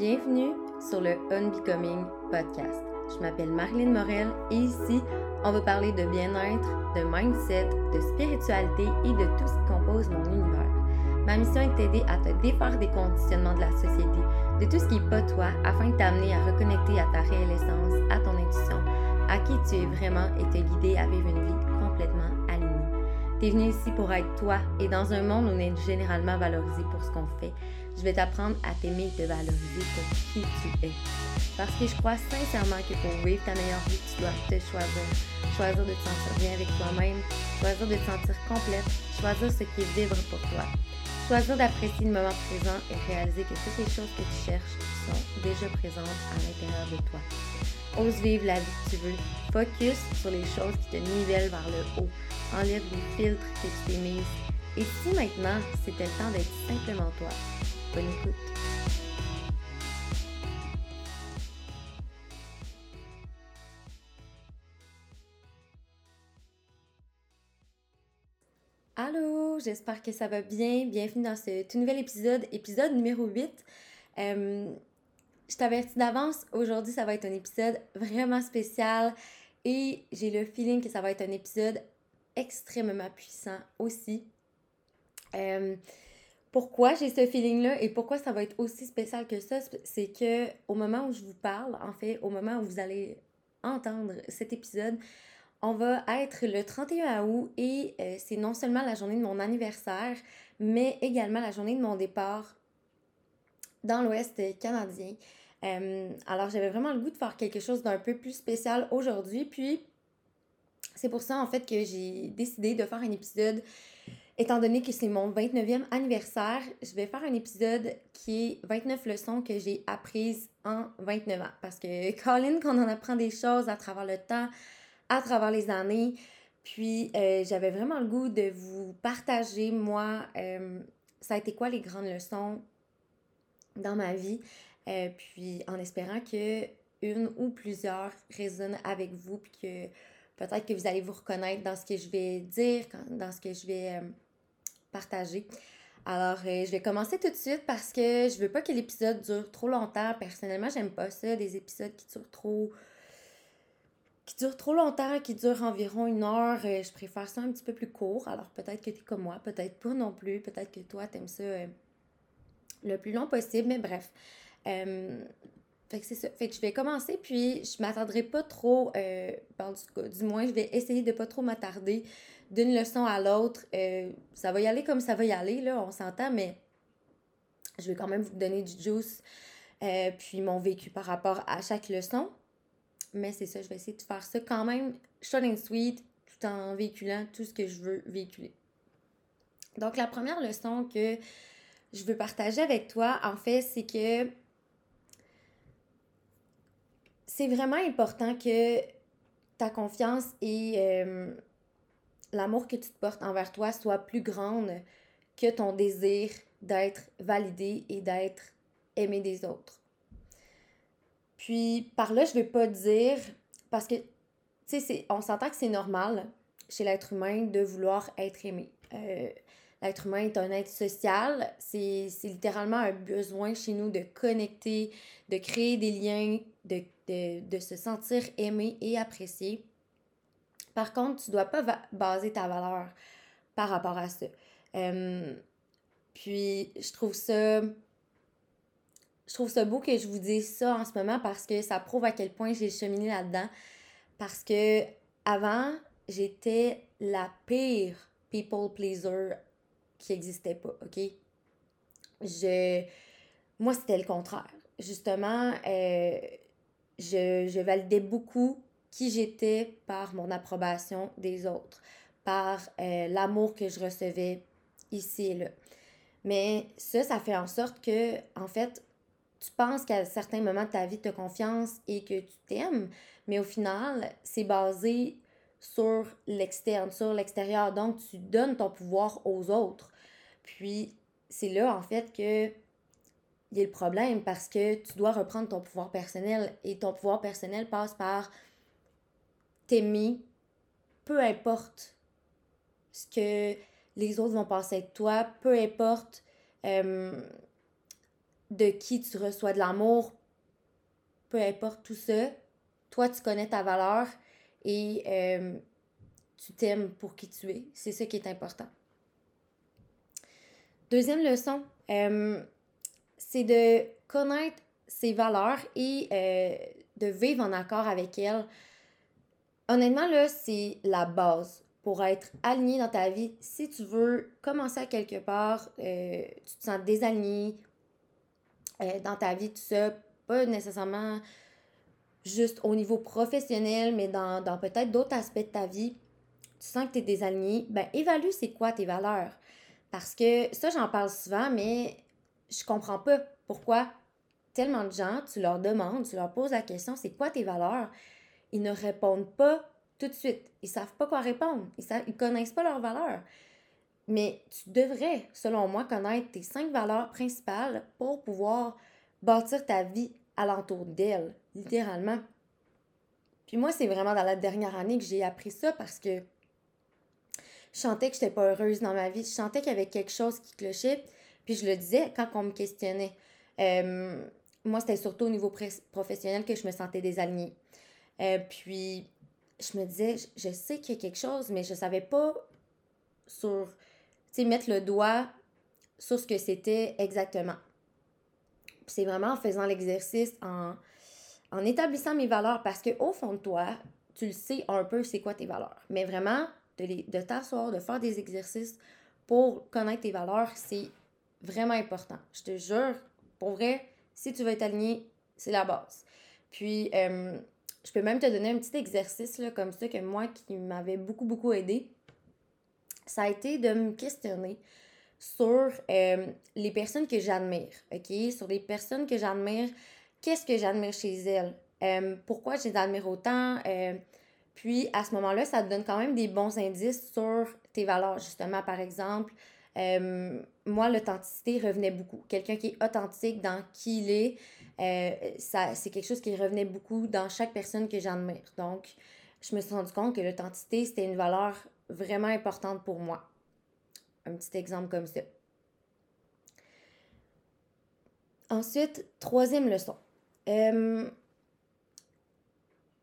Bienvenue sur le Unbecoming Podcast. Je m'appelle Marilyn Morel et ici, on va parler de bien-être, de mindset, de spiritualité et de tout ce qui compose mon univers. Ma mission est de t'aider à te défaire des conditionnements de la société, de tout ce qui n'est pas toi, afin de t'amener à reconnecter à ta réelle essence, à ton intuition, à qui tu es vraiment et te guider à vivre une vie. Tu es venu ici pour être toi et dans un monde où on est généralement valorisé pour ce qu'on fait, je vais t'apprendre à t'aimer et te valoriser pour qui tu es. Parce que je crois sincèrement que pour vivre ta meilleure vie, tu dois te choisir. Choisir de te sentir bien avec toi-même, choisir de te sentir complète, choisir ce qui vibre pour toi. Choisir d'apprécier le moment présent et réaliser que toutes les choses que tu cherches sont déjà présentes à l'intérieur de toi. Ose vivre la vie que tu veux. Focus sur les choses qui te nivellent vers le haut. Enlève les filtres que tu t'es mis. Et si maintenant, c'était le temps d'être simplement toi, Bonne écoute. Allô, j'espère que ça va bien. Bienvenue dans ce tout nouvel épisode, épisode numéro 8. Euh, je t'avertis d'avance, aujourd'hui ça va être un épisode vraiment spécial et j'ai le feeling que ça va être un épisode extrêmement puissant aussi. Euh, pourquoi j'ai ce feeling-là et pourquoi ça va être aussi spécial que ça, c'est que au moment où je vous parle, en fait, au moment où vous allez entendre cet épisode, on va être le 31 août et euh, c'est non seulement la journée de mon anniversaire, mais également la journée de mon départ dans l'Ouest canadien. Euh, alors j'avais vraiment le goût de faire quelque chose d'un peu plus spécial aujourd'hui, puis c'est pour ça en fait que j'ai décidé de faire un épisode Étant donné que c'est mon 29e anniversaire, je vais faire un épisode qui est 29 leçons que j'ai apprises en 29 ans. Parce que Colin, qu'on en apprend des choses à travers le temps, à travers les années. Puis euh, j'avais vraiment le goût de vous partager, moi, euh, ça a été quoi les grandes leçons dans ma vie? Euh, puis en espérant que une ou plusieurs résonnent avec vous, puis que peut-être que vous allez vous reconnaître dans ce que je vais dire, dans ce que je vais partager. Alors, euh, je vais commencer tout de suite parce que je veux pas que l'épisode dure trop longtemps. Personnellement, j'aime pas ça, des épisodes qui durent trop qui durent trop longtemps, qui durent environ une heure. Euh, je préfère ça un petit peu plus court. Alors, peut-être que tu es comme moi, peut-être pas non plus. Peut-être que toi, tu aimes ça euh, le plus long possible. Mais bref. Fait que c'est ça. Fait que je vais commencer, puis je m'attarderai pas trop, du, du moins, je vais essayer de pas trop m'attarder d'une leçon à l'autre, euh, ça va y aller comme ça va y aller, là, on s'entend, mais je vais quand même vous donner du juice, euh, puis mon vécu par rapport à chaque leçon. Mais c'est ça, je vais essayer de faire ça quand même short and sweet, tout en véhiculant tout ce que je veux véhiculer. Donc, la première leçon que je veux partager avec toi, en fait, c'est que c'est vraiment important que ta confiance et euh, l'amour que tu te portes envers toi soit plus grande que ton désir d'être validé et d'être aimé des autres. Puis par là, je vais pas dire, parce que, tu sais, on s'entend que c'est normal chez l'être humain de vouloir être aimé. Euh, l'être humain est un être social, c'est littéralement un besoin chez nous de connecter, de créer des liens, de, de, se sentir aimé et apprécié. Par contre, tu ne dois pas baser ta valeur par rapport à ça. Euh, puis, je trouve ça. Je trouve ça beau que je vous dise ça en ce moment parce que ça prouve à quel point j'ai cheminé là-dedans. Parce que avant, j'étais la pire people pleaser qui n'existait pas, OK? Je. Moi, c'était le contraire. Justement, euh, je, je validais beaucoup qui j'étais par mon approbation des autres, par euh, l'amour que je recevais ici et là. Mais ça, ça fait en sorte que, en fait, tu penses qu'à certains moments de ta vie, tu as confiance et que tu t'aimes, mais au final, c'est basé sur l'externe, sur l'extérieur. Donc, tu donnes ton pouvoir aux autres. Puis, c'est là, en fait, que il y a le problème parce que tu dois reprendre ton pouvoir personnel et ton pouvoir personnel passe par t'aimer, peu importe ce que les autres vont penser de toi, peu importe euh, de qui tu reçois de l'amour, peu importe tout ça, toi, tu connais ta valeur et euh, tu t'aimes pour qui tu es. C'est ça qui est important. Deuxième leçon, euh, c'est de connaître ses valeurs et euh, de vivre en accord avec elles. Honnêtement, là, c'est la base pour être aligné dans ta vie. Si tu veux commencer à quelque part, euh, tu te sens désaligné dans ta vie, tout ça, pas nécessairement juste au niveau professionnel, mais dans, dans peut-être d'autres aspects de ta vie, tu sens que tu es désaligné, ben évalue c'est quoi tes valeurs. Parce que ça, j'en parle souvent, mais je comprends pas pourquoi tellement de gens, tu leur demandes, tu leur poses la question, c'est quoi tes valeurs? Ils ne répondent pas tout de suite. Ils savent pas quoi répondre. Ils ne ils connaissent pas leurs valeurs. Mais tu devrais, selon moi, connaître tes cinq valeurs principales pour pouvoir bâtir ta vie alentour d'elles, littéralement. Puis moi, c'est vraiment dans la dernière année que j'ai appris ça parce que je sentais que je n'étais pas heureuse dans ma vie. Je sentais qu'il y avait quelque chose qui clochait. Puis je le disais quand on me questionnait. Moi, c'était surtout au niveau professionnel que je me sentais désalignée. Euh, puis je me disais, je sais qu'il y a quelque chose, mais je savais pas sur, tu sais, mettre le doigt sur ce que c'était exactement. c'est vraiment en faisant l'exercice, en, en établissant mes valeurs, parce que au fond de toi, tu le sais un peu c'est quoi tes valeurs. Mais vraiment, de, t'asseoir, de faire des exercices pour connaître tes valeurs, c'est vraiment important. Je te jure, pour vrai, si tu veux être aligné, c'est la base. Puis, euh, je peux même te donner un petit exercice là, comme ça que moi, qui m'avait beaucoup, beaucoup aidé. Ça a été de me questionner sur euh, les personnes que j'admire, OK? Sur les personnes que j'admire, qu'est-ce que j'admire chez elles? Euh, pourquoi je les admire autant? Puis à ce moment-là, ça te donne quand même des bons indices sur tes valeurs. Justement, par exemple, moi, l'authenticité revenait beaucoup. Quelqu'un qui est authentique dans qui il est, euh, c'est quelque chose qui revenait beaucoup dans chaque personne que j'admire. Donc, je me suis rendu compte que l'authenticité, c'était une valeur vraiment importante pour moi. Un petit exemple comme ça. Ensuite, troisième leçon. Euh,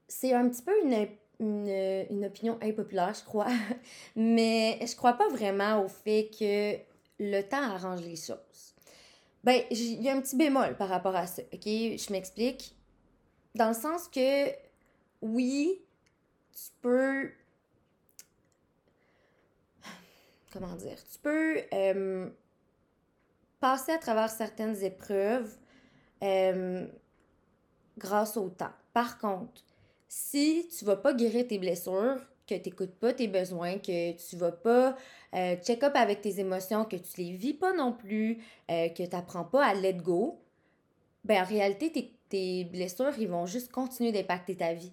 c'est un petit peu une une, opinion impopulaire, je crois. Mais je crois pas vraiment au fait que le temps arrange les choses. Ben, il y a un petit bémol par rapport à ça, ok? Je m'explique. Dans le sens que, oui, tu peux. Comment dire? Tu peux euh, passer à travers certaines épreuves euh, grâce au temps. Par contre, si tu vas pas guérir tes blessures, que tu n'écoutes pas tes besoins, que tu vas pas euh, check-up avec tes émotions, que tu les vis pas non plus, euh, que tu n'apprends pas à let go, ben en réalité, tes, tes blessures, ils vont juste continuer d'impacter ta vie.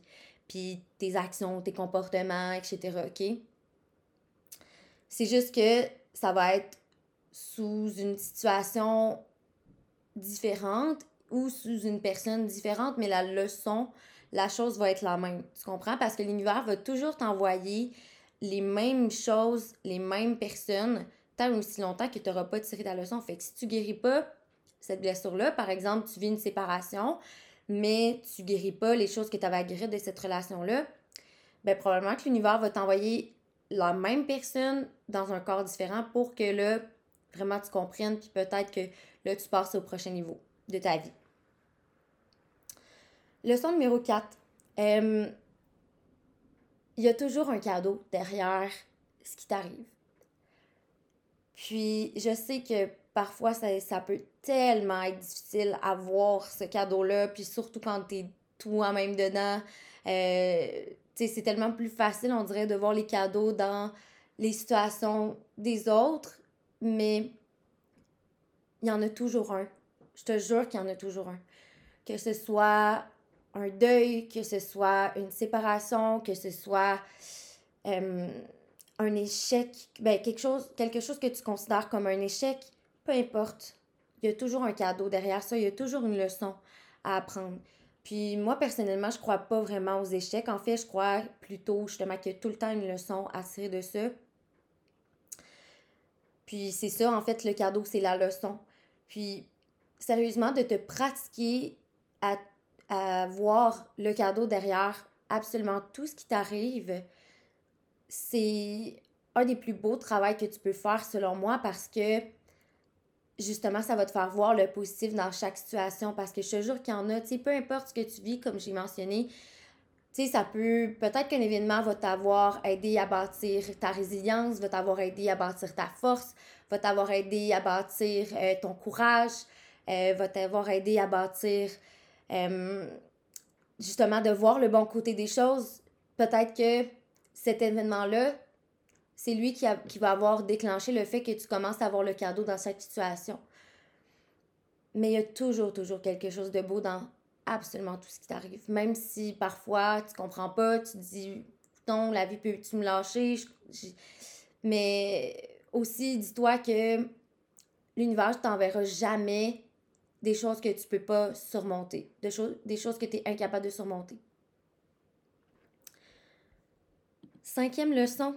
Puis tes actions, tes comportements, etc. OK? C'est juste que ça va être sous une situation différente ou sous une personne différente, mais la leçon la chose va être la même. Tu comprends? Parce que l'univers va toujours t'envoyer les mêmes choses, les mêmes personnes, tant aussi longtemps que tu n'auras pas tiré ta leçon. Fait que si tu guéris pas cette blessure-là, par exemple, tu vis une séparation, mais tu guéris pas les choses que tu avais à guérir de cette relation-là, ben probablement que l'univers va t'envoyer la même personne dans un corps différent pour que là, vraiment tu comprennes, puis peut-être que là, tu passes au prochain niveau de ta vie. Leçon numéro 4. Il y a toujours un cadeau derrière ce qui t'arrive. Puis, je sais que parfois, ça, peut tellement être difficile à voir ce cadeau-là, puis surtout quand t'es toi-même dedans. Euh, c'est tellement plus facile, on dirait, de voir les cadeaux dans les situations des autres, mais il y en a toujours un. Je te jure qu'il y en a toujours un. Que ce soit un deuil, que ce soit une séparation, que ce soit un échec, ben, quelque, chose, quelque chose que tu considères comme un échec, peu importe. Il y a toujours un cadeau derrière ça, il y a toujours une leçon à apprendre. Puis moi, personnellement, je crois pas vraiment aux échecs. En fait, je crois plutôt justement qu'il y a tout le temps une leçon à tirer de ça. Puis c'est ça, en fait, le cadeau, c'est la leçon. Puis sérieusement, de te pratiquer à, à voir le cadeau derrière absolument tout ce qui t'arrive, c'est un des plus beaux travaux que tu peux faire selon moi parce que justement, ça va te faire voir le positif dans chaque situation. Parce que je te jure qu'il y en a, tu sais, peu importe ce que tu vis, comme j'ai mentionné, tu sais, ça peut, peut-être qu'un événement va t'avoir aidé à bâtir ta résilience, va t'avoir aidé à bâtir ta force, va t'avoir aidé à bâtir euh, ton courage, euh, va t'avoir aidé à bâtir, euh, justement, de voir le bon côté des choses. Peut-être que cet événement-là, c'est lui qui, qui va avoir déclenché le fait que tu commences à avoir le cadeau dans cette situation. Mais il y a toujours, toujours quelque chose de beau dans absolument tout ce qui t'arrive. Même si parfois tu comprends pas, tu dis, non, la vie peut-tu me lâcher? Mais aussi, dis-toi que l'univers ne t'enverra jamais des choses que tu peux pas surmonter, des, choses, des choses que tu es incapable de surmonter. Cinquième leçon,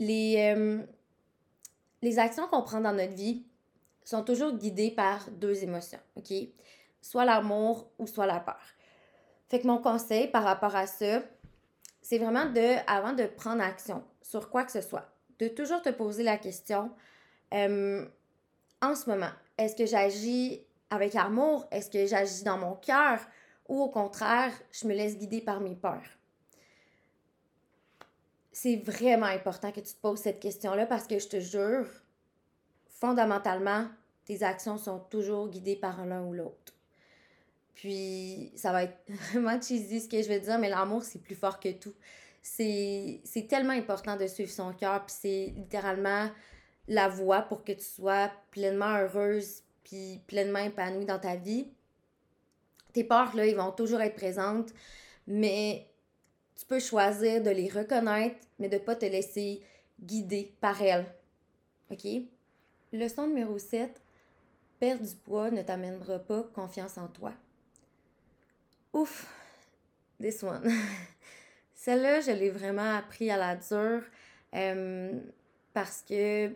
les, euh, les actions qu'on prend dans notre vie sont toujours guidées par deux émotions, OK? Soit l'amour ou soit la peur. Fait que mon conseil par rapport à ça, c'est vraiment de, avant de prendre action sur quoi que ce soit, de toujours te poser la question, euh, en ce moment, est-ce que j'agis avec amour? Est-ce que j'agis dans mon cœur? Ou au contraire, je me laisse guider par mes peurs? c'est vraiment important que tu te poses cette question-là parce que je te jure, fondamentalement, tes actions sont toujours guidées par l'un ou l'autre. Puis, ça va être vraiment cheesy ce que je vais dire, mais l'amour, c'est plus fort que tout. C'est tellement important de suivre son cœur, puis c'est littéralement la voie pour que tu sois pleinement heureuse, puis pleinement épanouie dans ta vie. Tes peurs, là, ils vont toujours être présentes, mais tu peux choisir de les reconnaître, mais de ne pas te laisser guider par elles. OK? Leçon numéro 7. Perdre du poids ne t'amènera pas confiance en toi. Ouf! This one. Celle-là, je l'ai vraiment appris à la dure euh, parce que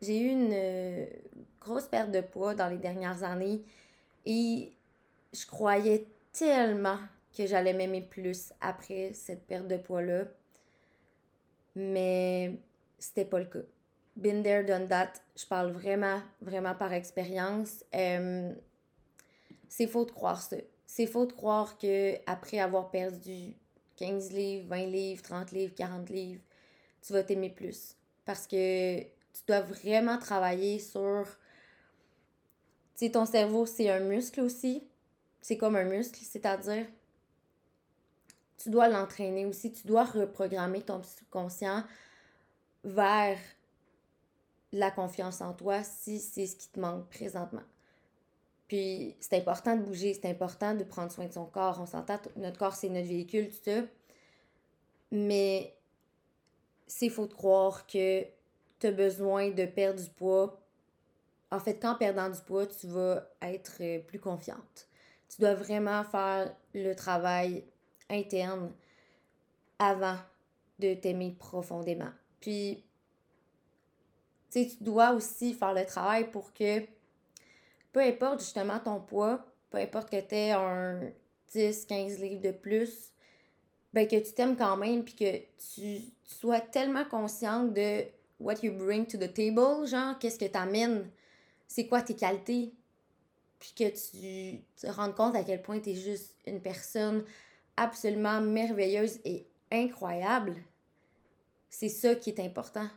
j'ai eu une euh, grosse perte de poids dans les dernières années et je croyais tellement que j'allais m'aimer plus après cette perte de poids-là. Mais c'était pas le cas. Been there, done that. Je parle vraiment, vraiment par expérience. Euh, c'est faux de croire ça. C'est faux de croire que après avoir perdu 15 livres, 20 livres, 30 livres, 40 livres, tu vas t'aimer plus. Parce que tu dois vraiment travailler sur. Tu sais, ton cerveau, c'est un muscle aussi. C'est comme un muscle, c'est-à-dire, tu dois l'entraîner aussi, tu dois reprogrammer ton subconscient vers la confiance en toi si c'est ce qui te manque présentement. Puis c'est important de bouger, c'est important de prendre soin de son corps. On s'entend, notre corps c'est notre véhicule, tout ça. Mais c'est faux de croire que tu besoin de perdre du poids. En fait, qu'en perdant du poids, tu vas être plus confiante. Tu dois vraiment faire le travail interne avant de t'aimer profondément. Puis, tu tu dois aussi faire le travail pour que, peu importe justement ton poids, peu importe que tu aies un 10, 15 livres de plus, ben que tu t'aimes quand même, puis que tu, sois tellement consciente de what you bring to the table, genre, qu'est-ce que tu amènes, c'est quoi tes qualités, puis que tu te rendes compte à quel point tu es juste une personne absolument merveilleuse et incroyable, c'est ça qui est important.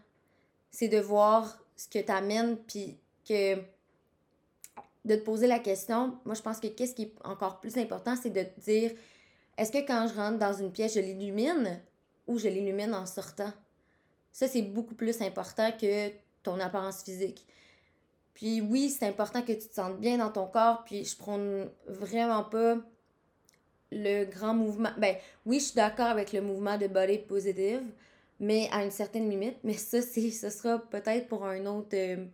C'est de voir ce que tu amènes, puis que de te poser la question. Moi, je pense que qu'est-ce qui est encore plus important, c'est de te dire est-ce que quand je rentre dans une pièce, je l'illumine ou je l'illumine en sortant? Ça, c'est beaucoup plus important que ton apparence physique. Puis oui, c'est important que tu te sentes bien dans ton corps, puis je prône vraiment pas le grand mouvement. Ben oui, je suis d'accord avec le mouvement de body positive, mais à une certaine limite. Mais ça, c'est, ce sera peut-être pour un autre euh,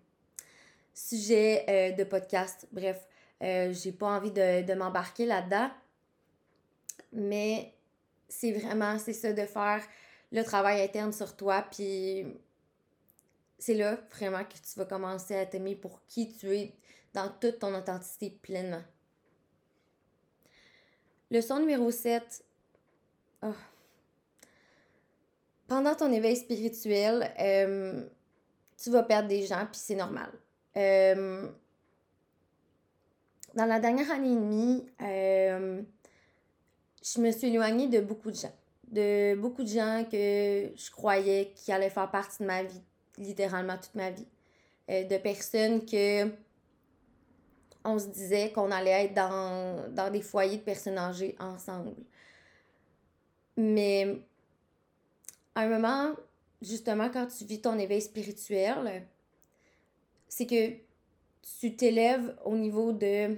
sujet euh, de podcast. Bref, euh, j'ai pas envie de, de m'embarquer là-dedans. Mais c'est vraiment, c'est ça, de faire le travail interne sur toi. Puis c'est là vraiment que tu vas commencer à t'aimer pour qui tu es dans toute ton authenticité pleinement. Leçon numéro 7. Pendant ton éveil spirituel, euh, tu vas perdre des gens, puis c'est normal. Euh, dans la dernière année et demie, euh, je me suis éloignée de beaucoup de gens. De beaucoup de gens que je croyais qui allaient faire partie de ma vie, littéralement toute ma vie. de personnes que on se disait qu'on allait être dans, dans des foyers de personnes âgées ensemble. Mais à un moment, justement, quand tu vis ton éveil spirituel, c'est que tu t'élèves au niveau de,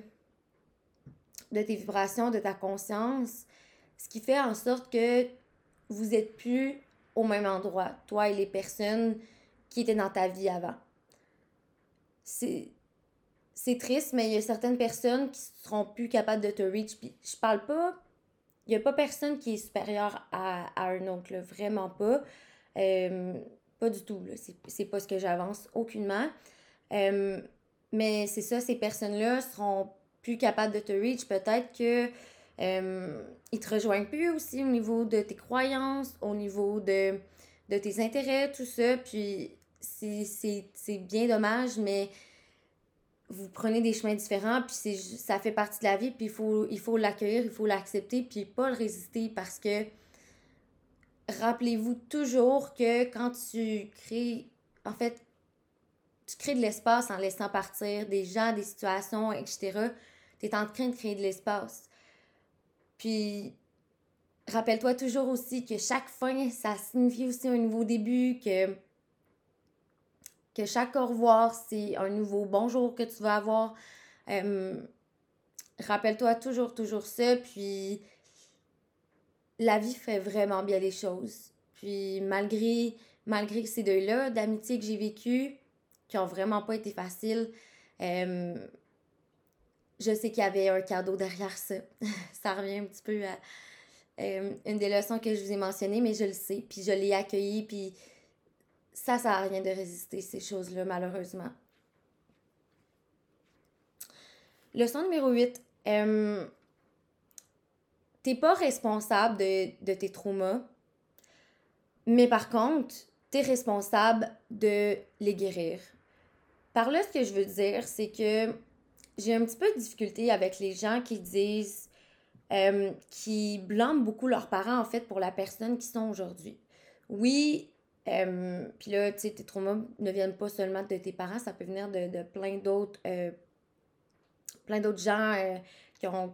de tes vibrations, de ta conscience, ce qui fait en sorte que vous n'êtes plus au même endroit, toi et les personnes qui étaient dans ta vie avant. C'est c'est triste, mais il y a certaines personnes qui seront plus capables de te reach. Puis je parle pas. Il n'y a pas personne qui est supérieur à, un autre, vraiment pas. Euh, pas du tout, là. C'est pas ce que j'avance, aucunement. Euh, mais c'est ça, ces personnes-là seront plus capables de te reach. Peut-être que euh, ils te rejoignent plus aussi au niveau de tes croyances, au niveau de, de tes intérêts, tout ça. Puis c'est bien dommage, mais vous prenez des chemins différents, puis ça fait partie de la vie, puis il faut, il faut l'accueillir, il faut l'accepter, puis pas le résister parce que rappelez-vous toujours que quand tu crées, en fait, tu crées de l'espace en laissant partir des gens, des situations, etc., tu es en train de créer de l'espace. Puis, rappelle-toi toujours aussi que chaque fin, ça signifie aussi un nouveau début, que que chaque au revoir, c'est un nouveau bonjour que tu vas avoir. Euh, rappelle-toi toujours, toujours ça. Puis, la vie fait vraiment bien les choses. Puis, malgré, malgré ces deux-là, d'amitié que j'ai vécues, qui ont vraiment pas été faciles, euh, je sais qu'il y avait un cadeau derrière ça. ça revient un petit peu à euh, une des leçons que je vous ai mentionnées, mais je le sais. Puis, je l'ai accueilli. Puis, ça, ça n'a rien de résister, ces choses-là, malheureusement. Leçon numéro 8. Euh, t'es pas responsable de, tes traumas, mais par contre, t'es responsable de les guérir. Par là, ce que je veux dire, c'est que j'ai un petit peu de difficulté avec les gens qui disent, euh, qui blâment beaucoup leurs parents, en fait, pour la personne qu'ils sont aujourd'hui. Oui, euh, puis là, tu sais, tes traumas ne viennent pas seulement de tes parents, ça peut venir de, plein d'autres euh, plein d'autres gens euh, qui, ont,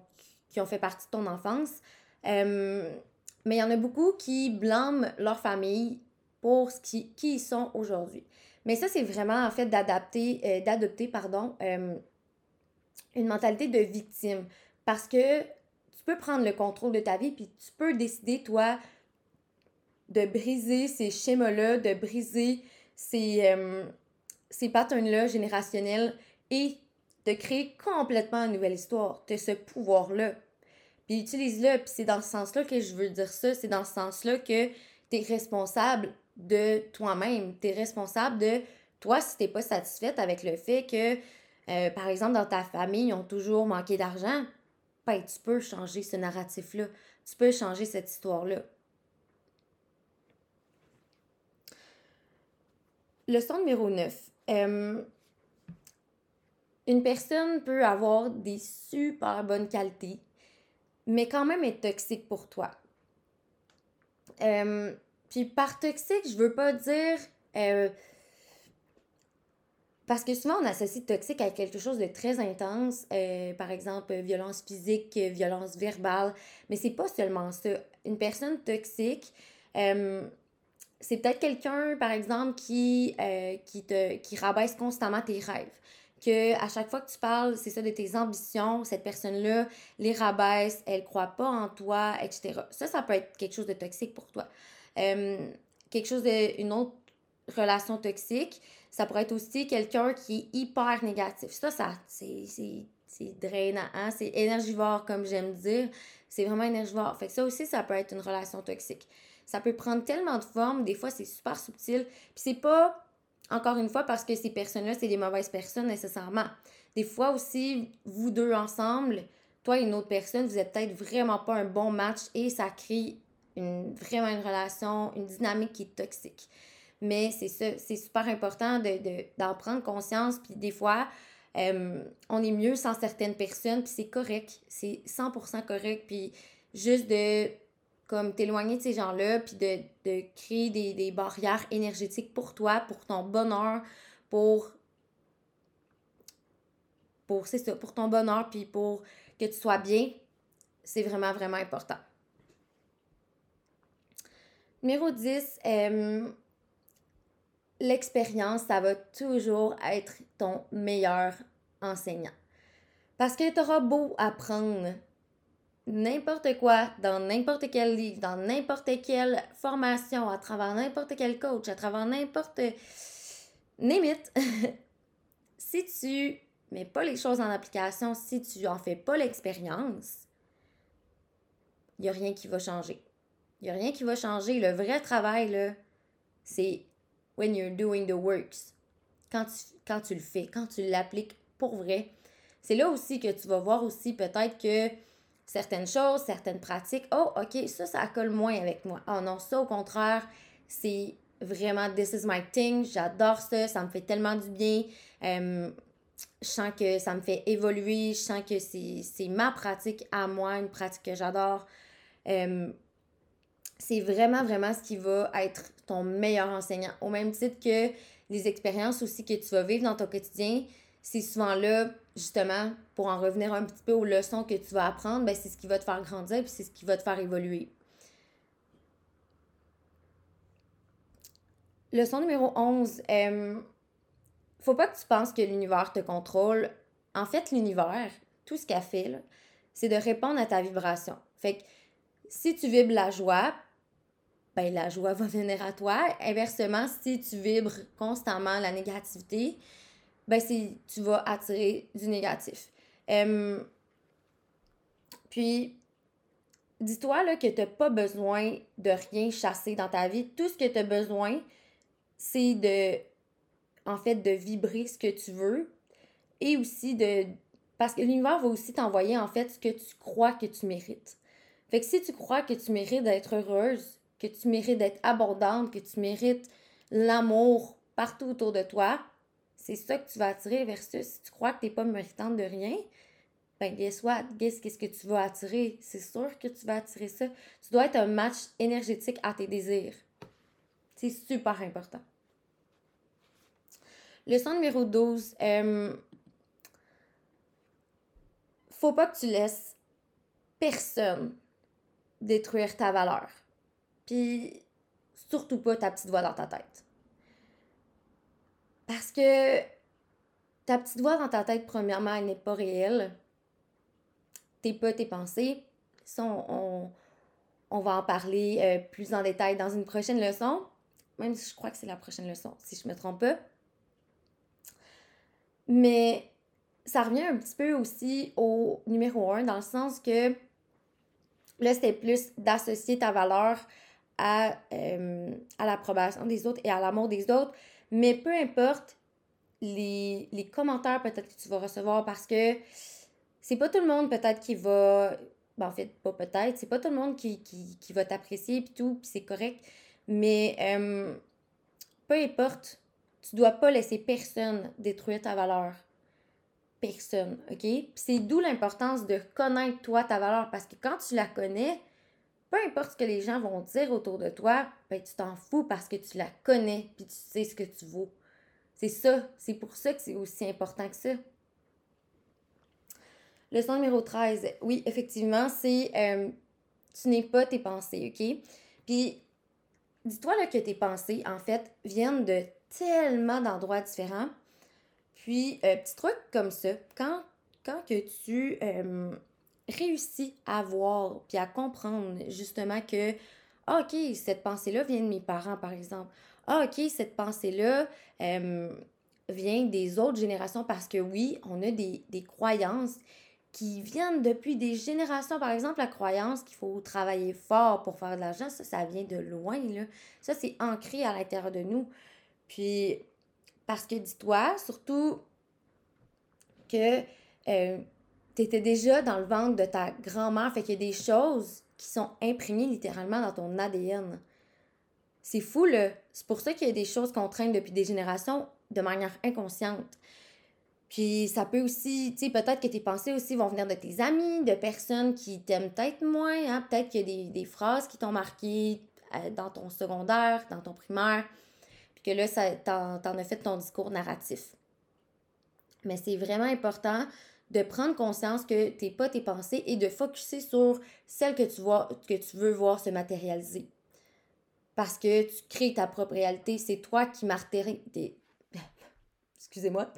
qui ont fait partie de ton enfance. mais il y en a beaucoup qui blâment leur famille pour ce qui, qui ils sont aujourd'hui. Mais ça, c'est vraiment en fait d'adapter, d'adopter, pardon, une mentalité de victime. Parce que tu peux prendre le contrôle de ta vie, puis tu peux décider, toi, de briser ces schémas-là, de briser ces, euh, ces patterns-là générationnels et de créer complètement une nouvelle histoire. de ce pouvoir-là. Puis utilise-le, puis c'est dans ce sens-là que je veux dire ça, c'est dans ce sens-là que tu es responsable de toi-même. Tu es responsable de toi si t'es pas satisfaite avec le fait que, euh, par exemple, dans ta famille, ils ont toujours manqué d'argent. Ben, tu peux changer ce narratif-là. Tu peux changer cette histoire-là. Leçon numéro 9. Euh, une personne peut avoir des super bonnes qualités, mais quand même être toxique pour toi. Euh, puis par toxique, je veux pas dire. Parce que souvent, on associe toxique à quelque chose de très intense, par exemple, violence physique, violence verbale, mais c'est pas seulement ça. Une personne toxique, c'est peut-être quelqu'un, par exemple, qui, euh, qui, te, qui rabaisse constamment tes rêves. Que à chaque fois que tu parles, c'est ça, de tes ambitions, cette personne-là les rabaisse, elle croit pas en toi, etc. Ça, ça peut être quelque chose de toxique pour toi. Euh, quelque chose de, une autre relation toxique, ça pourrait être aussi quelqu'un qui est hyper négatif. Ça, ça c'est drainant, hein? c'est énergivore, comme j'aime dire. C'est vraiment énergivore. Fait ça aussi, ça peut être une relation toxique. Ça peut prendre tellement de formes, des fois c'est super subtil. Puis c'est pas encore une fois, parce que ces personnes-là, c'est des mauvaises personnes nécessairement. Des fois aussi, vous deux ensemble, toi et une autre personne, vous êtes peut-être vraiment pas un bon match et ça crée une, vraiment une relation, une dynamique qui est toxique. Mais c'est ça, c'est super important d'en de, prendre conscience. Puis des fois, euh, on est mieux sans certaines personnes, puis c'est correct. C'est 100% correct. Puis juste de comme t'éloigner de ces gens-là, puis de, de créer des, des, barrières énergétiques pour toi, pour ton bonheur, pour. Pour, c'est ça, pour ton bonheur, puis pour que tu sois bien, c'est vraiment, vraiment important. Numéro 10, euh, l'expérience, ça va toujours être ton meilleur enseignant. Parce que tu auras beau apprendre n'importe quoi, dans n'importe quel livre, dans n'importe quelle formation, à travers n'importe quel coach, à travers n'importe... Name si tu mets pas les choses en application, si tu en fais pas l'expérience, il n'y a rien qui va changer. Il n'y a rien qui va changer. Le vrai travail, c'est when you're doing the works. Quand tu, quand tu le fais, quand tu l'appliques pour vrai. C'est là aussi que tu vas voir aussi peut-être que certaines choses, certaines pratiques, oh, OK, ça, ça colle moins avec moi. Oh non, ça, au contraire, c'est vraiment this is my thing, j'adore ça, ça me fait tellement du bien. Je sens que ça me fait évoluer, je sens que c'est ma pratique à moi, une pratique que j'adore. C'est vraiment, vraiment ce qui va être ton meilleur enseignant. Au même titre que les expériences aussi que tu vas vivre dans ton quotidien, c'est souvent là, justement, pour en revenir un petit peu aux leçons que tu vas apprendre, ben, c'est ce qui va te faire grandir puis c'est ce qui va te faire évoluer. Leçon numéro 11. Euh, faut pas que tu penses que l'univers te contrôle. En fait, l'univers, tout ce qu'elle fait, c'est de répondre à ta vibration. Fait que si tu vibres la joie, ben la joie va venir à toi. Inversement, si tu vibres constamment la négativité, ben tu vas attirer du négatif. puis, dis-toi là, que tu n'as pas besoin de rien chasser dans ta vie. Tout ce que tu as besoin, c'est de, en fait, de vibrer ce que tu veux et aussi de... Parce que l'univers va aussi t'envoyer, en fait, ce que tu crois que tu mérites. Fait si tu crois que tu mérites d'être heureuse, que tu mérites d'être abondante, que tu mérites l'amour partout autour de toi, c'est ça que tu vas attirer versus si tu crois que tu n'es pas méritante de rien, ben guess what? Guess qu'est-ce que tu vas attirer? C'est sûr que tu vas attirer ça. Tu dois être un match énergétique à tes désirs. C'est super important. Leçon numéro 12. Euh, faut pas que tu laisses personne détruire ta valeur. Puis surtout pas ta petite voix dans ta tête. Parce que ta petite voix dans ta tête, premièrement, elle n'est pas réelle. T'es pas tes pensées. Ça, on, va en parler euh, plus en détail dans une prochaine leçon. Même si je crois que c'est la prochaine leçon, si je me trompe pas. Mais ça revient un petit peu aussi au numéro un, dans le sens que là, c'était plus d'associer ta valeur à, euh, à l'approbation des autres et à l'amour des autres. Mais peu importe les, commentaires peut-être que tu vas recevoir parce que c'est pas tout le monde peut-être qui va. Ben, en fait, pas peut-être, c'est pas tout le monde qui, va t'apprécier et tout, puis c'est correct. Mais euh, peu importe, tu dois pas laisser personne détruire ta valeur. Personne, OK? Puis c'est d'où l'importance de connaître toi ta valeur parce que quand tu la connais, peu importe ce que les gens vont dire autour de toi, ben, tu t'en fous parce que tu la connais puis tu sais ce que tu vaux. C'est ça. C'est pour ça que c'est aussi important que ça. Leçon numéro 13. Oui, effectivement, c'est euh, tu n'es pas tes pensées, OK? Puis, dis-toi que tes pensées, en fait, viennent de tellement d'endroits différents. Puis, euh, petit truc comme ça, quand, quand que tu euh, réussi à voir puis à comprendre justement que, ah, OK, cette pensée-là vient de mes parents, par exemple. Ah, OK, cette pensée-là vient des autres générations parce que oui, on a des, des croyances qui viennent depuis des générations. Par exemple, la croyance qu'il faut travailler fort pour faire de l'argent, ça, ça vient de loin. Là. Ça, c'est ancré à l'intérieur de nous. Puis, Parce que dis-toi, surtout que tu étais déjà dans le ventre de ta grand-mère, fait qu'il y a des choses qui sont imprimées littéralement dans ton ADN. C'est fou, là. C'est pour ça qu'il y a des choses qu'on traîne depuis des générations de manière inconsciente. Puis ça peut aussi, tu sais, peut-être que tes pensées aussi vont venir de tes amis, de personnes qui t'aiment peut-être moins. Hein? Peut-être qu'il y a des, des, phrases qui t'ont marqué euh, dans ton secondaire, dans ton primaire, puis que là, ça, t'en, t'en as fait ton discours narratif. Mais c'est vraiment important de prendre conscience que t'es pas tes pensées et de focuser sur celles que tu, vois, que tu veux voir se matérialiser. Parce que tu crées ta propre réalité, c'est toi qui matérialise. Excusez-moi.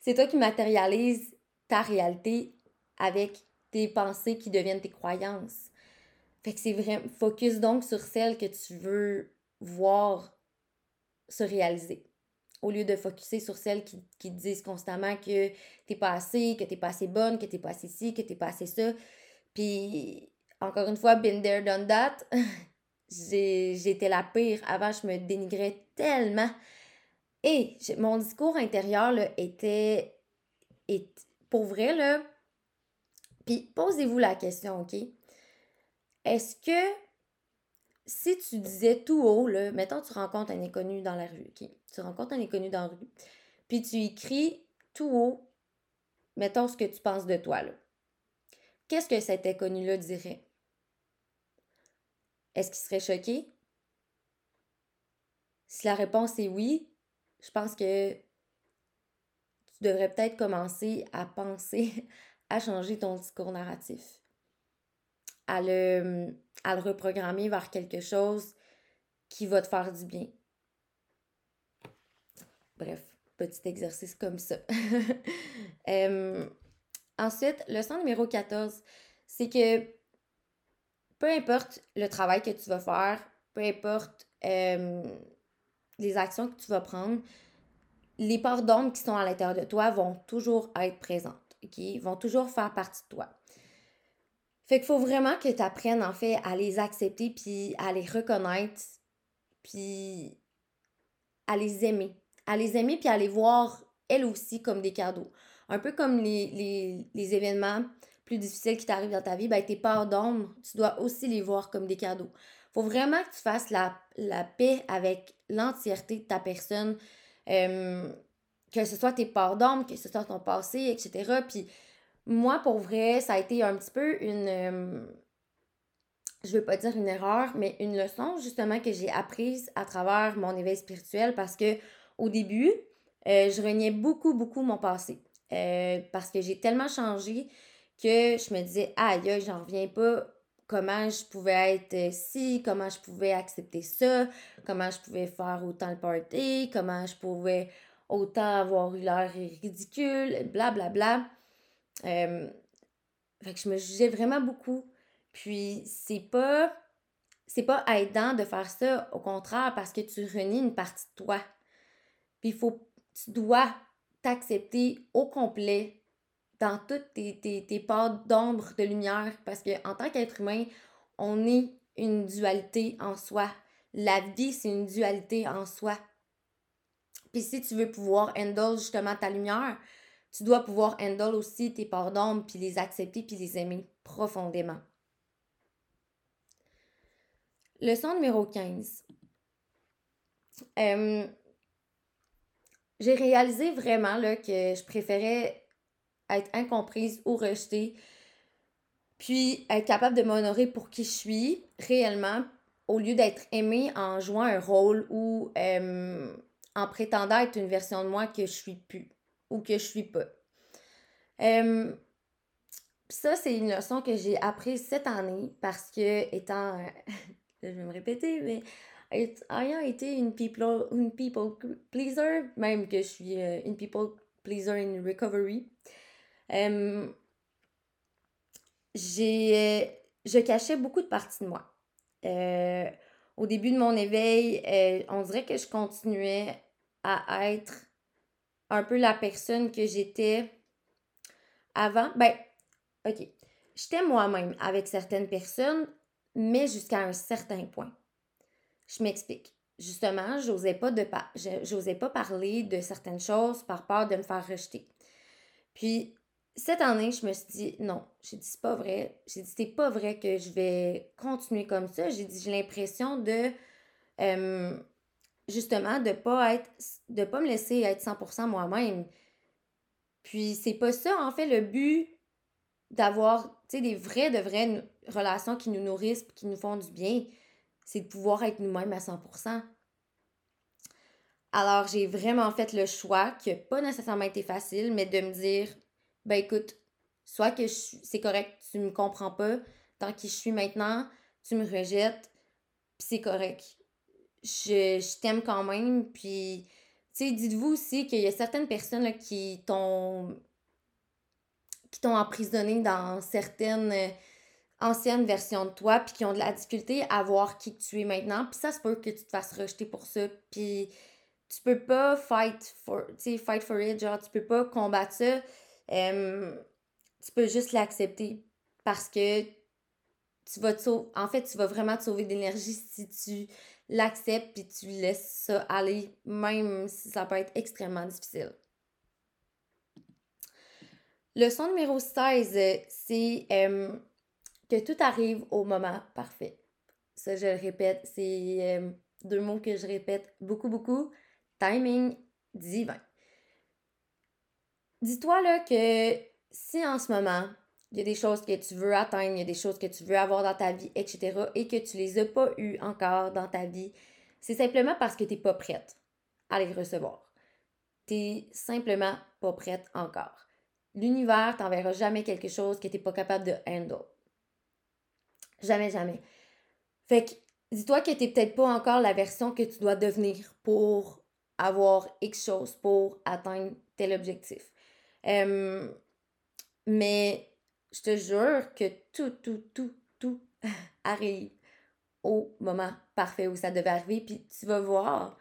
C'est toi qui matérialise ta réalité avec tes pensées qui deviennent tes croyances. Fait que c'est vraiment. Focus donc sur celles que tu veux voir se réaliser. Au lieu de focuser sur celles qui, qui disent constamment que t'es pas assez, que t'es pas assez bonne, que t'es pas assez ci, que t'es pas assez ça. Puis, encore une fois, been there, done that. J'étais la pire. Avant, je me dénigrais tellement. Et mon discours intérieur là, était, pour vrai, là, puis posez-vous la question, OK? Est-ce que si tu disais tout haut, là, mettons tu rencontres un inconnu dans la rue, OK? Tu rencontres un inconnu dans la rue, puis tu écris tout haut, mettons ce que tu penses de toi, là. Qu'est-ce que cet inconnu-là dirait? Est-ce qu'il serait choqué? Si la réponse est oui, je pense que tu devrais peut-être commencer à penser à changer ton discours narratif, à le, à le reprogrammer vers quelque chose qui va te faire du bien. Bref, petit exercice comme ça. ensuite, leçon numéro 14, c'est que peu importe le travail que tu vas faire, peu importe les actions que tu vas prendre, les parts d'ombre qui sont à l'intérieur de toi vont toujours être présentes, OK? Vont toujours faire partie de toi. Fait qu'il faut vraiment que tu apprennes, en fait, à les accepter, puis à les reconnaître, puis à les aimer. À les aimer, puis à les voir, elles aussi, comme des cadeaux. Un peu comme les, les, événements plus difficiles qui t'arrivent dans ta vie, ben, tes parts d'ombre, tu dois aussi les voir comme des cadeaux faut vraiment que tu fasses la, paix avec l'entièreté de ta personne, que ce soit tes parts d'âme, que ce soit ton passé, etc. Puis moi, pour vrai, ça a été un petit peu une... Euh, je veux pas dire une erreur, mais une leçon justement que j'ai apprise à travers mon éveil spirituel parce que au début, euh, je reniais beaucoup, beaucoup mon passé. parce que j'ai tellement changé que je me disais, aïe, j'en reviens pas comment je pouvais être ci, comment je pouvais accepter ça, comment je pouvais faire autant le party, comment je pouvais autant avoir eu l'air ridicule, blablabla. Bla, bla. Euh, fait que je me jugeais vraiment beaucoup. Puis c'est pas c'est pas aidant de faire ça, au contraire, parce que tu renies une partie de toi. Puis faut tu dois t'accepter au complet dans toutes tes, tes, tes parts d'ombre, de lumière, parce qu'en tant qu'être humain, on est une dualité en soi. La vie, c'est une dualité en soi. Puis si tu veux pouvoir handle justement ta lumière, tu dois pouvoir handle aussi tes parts d'ombre, puis les accepter, puis les aimer profondément. Leçon numéro 15. Euh, j'ai réalisé vraiment là, que je préférais être incomprise ou rejetée, puis être capable de m'honorer pour qui je suis réellement, au lieu d'être aimée en jouant un rôle ou euh, en prétendant être une version de moi que je suis plus ou que je suis pas. Ça, c'est une leçon que j'ai apprise cette année parce que, étant, je vais me répéter, mais ayant été une people, une people pleaser, même que je suis euh, une people pleaser in recovery, j'ai, je cachais beaucoup de parties de moi. Euh, au début de mon éveil, euh, on dirait que je continuais à être un peu la personne que j'étais avant. Ben, ok. J'étais moi-même avec certaines personnes, mais jusqu'à un certain point. Je m'explique. justement, j'osais pas, pas parler de certaines choses par peur de me faire rejeter. Puis, cette année, je me suis dit, non, j'ai dit, c'est pas vrai. J'ai dit, c'est pas vrai que je vais continuer comme ça. J'ai dit, j'ai l'impression de, justement, de pas être, de pas me laisser être 100% moi-même. Puis, c'est pas ça, en fait, le but d'avoir, tu sais, des vraies, de vraies relations qui nous nourrissent, qui nous font du bien c'est de pouvoir être nous-mêmes à 100%. Alors, j'ai vraiment fait le choix, qui n'a pas nécessairement été facile, mais de me dire, ben écoute, soit que c'est correct, tu me comprends pas, tant que je suis maintenant, tu me rejettes, puis c'est correct. Je, je t'aime quand même, puis, tu sais, dites-vous aussi qu'il y a certaines personnes là, qui t'ont qui t'ont emprisonné dans certaines ancienne version de toi, puis qui ont de la difficulté à voir qui tu es maintenant. Puis ça se peut que tu te fasses rejeter pour ça. Puis tu peux pas fight for, fight for it, genre tu peux pas combattre ça. tu peux juste l'accepter parce que tu vas te sauver, en fait, tu vas vraiment te sauver d'énergie si tu l'acceptes puis tu laisses ça aller, même si ça peut être extrêmement difficile. Leçon numéro 16, c'est que tout arrive au moment parfait. Ça, je le répète, c'est euh, deux mots que je répète beaucoup, beaucoup. Timing divin. Dis-toi là que si en ce moment, il y a des choses que tu veux atteindre, il y a des choses que tu veux avoir dans ta vie, etc., et que tu les as pas eues encore dans ta vie, c'est simplement parce que tu n'es pas prête à les recevoir. Tu n'es simplement pas prête encore. L'univers t'enverra jamais quelque chose que tu n'es pas capable de handle. Jamais, jamais. Fait que dis-toi que tu n'es peut-être pas encore la version que tu dois devenir pour avoir X chose, pour atteindre tel objectif. mais je te jure que tout, tout, tout, tout arrive au moment parfait où ça devait arriver, puis tu vas voir.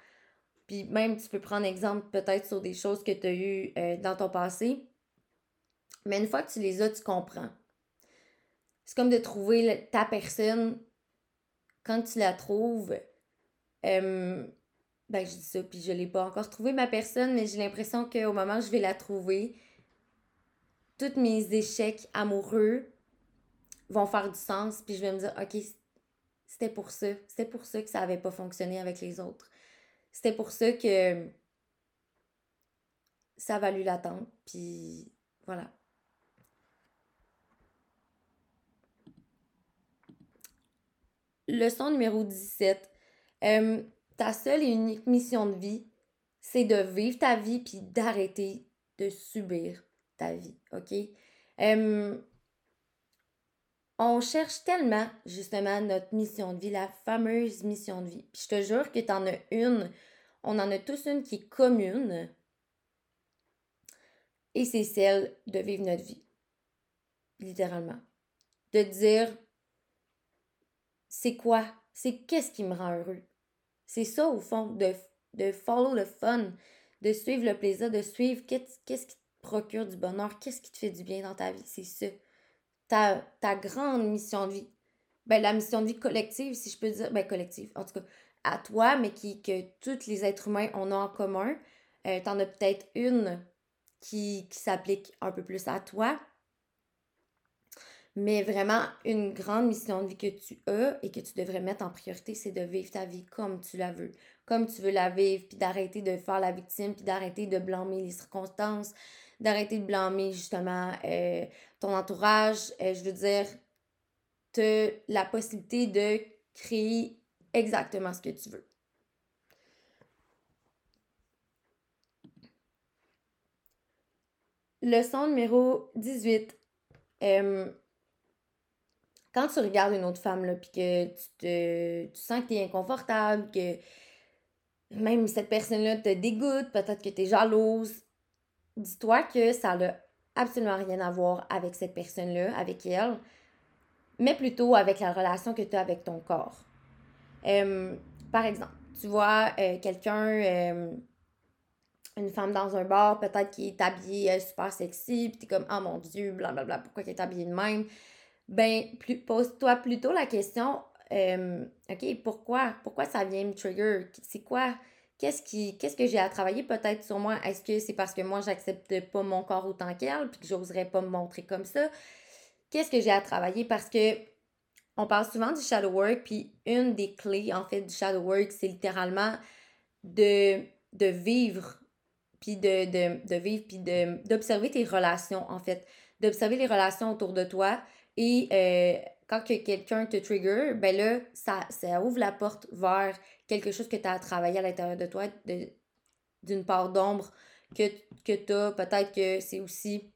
Puis même, tu peux prendre exemple peut-être sur des choses que tu as eues euh, dans ton passé. Mais une fois que tu les as, tu comprends. C'est comme de trouver ta personne. Quand tu la trouves, euh, ben je dis ça, puis je l'ai pas encore trouvé ma personne, mais j'ai l'impression qu'au moment où je vais la trouver, tous mes échecs amoureux vont faire du sens, puis je vais me dire, ok, c'était pour ça, c'était pour ça que ça avait pas fonctionné avec les autres. C'était pour ça que ça a valu l'attente, puis voilà. Leçon numéro 17. Euh, ta seule et unique mission de vie, c'est de vivre ta vie puis d'arrêter de subir ta vie, OK? Euh, on cherche tellement, justement, notre mission de vie, la fameuse mission de vie. Puis je te jure que tu en as une, on en a tous une qui est commune. Et c'est celle de vivre notre vie. Littéralement. De dire, c'est quoi? C'est qu'est-ce qui me rend heureux? C'est ça, au fond, de, de follow le fun, de suivre le plaisir, de suivre qu'est-ce qui te procure du bonheur, qu'est-ce qui te fait du bien dans ta vie. C'est ça. Ta, ta grande mission de vie. Ben, la mission de vie collective, si je peux dire, ben, collective, en tout cas, à toi, mais qui, que tous les êtres humains ont en commun. Euh, T'en as peut-être une qui, qui s'applique un peu plus à toi, mais vraiment, une grande mission de vie que tu as et que tu devrais mettre en priorité, c'est de vivre ta vie comme tu la veux, comme tu veux la vivre, puis d'arrêter de faire la victime, puis d'arrêter de blâmer les circonstances, d'arrêter de blâmer justement euh, ton entourage. Euh, je veux dire, la possibilité de créer exactement ce que tu veux. Leçon numéro 18 quand tu regardes une autre femme, là, puis que tu, te, tu sens que tu es inconfortable, que même cette personne-là te dégoûte, peut-être que tu es jalouse, dis-toi que ça n'a absolument rien à voir avec cette personne-là, avec elle, mais plutôt avec la relation que tu as avec ton corps. par exemple, tu vois euh, quelqu'un, une femme dans un bar, peut-être qui est habillée euh, super sexy, puis tu es comme, oh mon Dieu, blablabla, pourquoi elle est habillée de même? Ben, pose-toi plutôt la question euh, OK, pourquoi? Pourquoi ça vient me trigger? C'est quoi? Qu'est-ce qui qu'est-ce que j'ai à travailler peut-être sur moi? Est-ce que c'est parce que moi, j'accepte pas mon corps autant qu'elle, puis que j'oserais pas me montrer comme ça? Qu'est-ce que j'ai à travailler? Parce que on parle souvent du shadow work, puis une des clés, en fait, du shadow work, c'est littéralement de, de vivre, puis de, de, de vivre, puis d'observer tes relations, en fait. D'observer les relations autour de toi. Et euh, quand que quelqu'un te trigger, ben là, ça, ouvre la porte vers quelque chose que tu as à à l'intérieur de toi, d'une part d'ombre que, que tu as. Peut-être que c'est aussi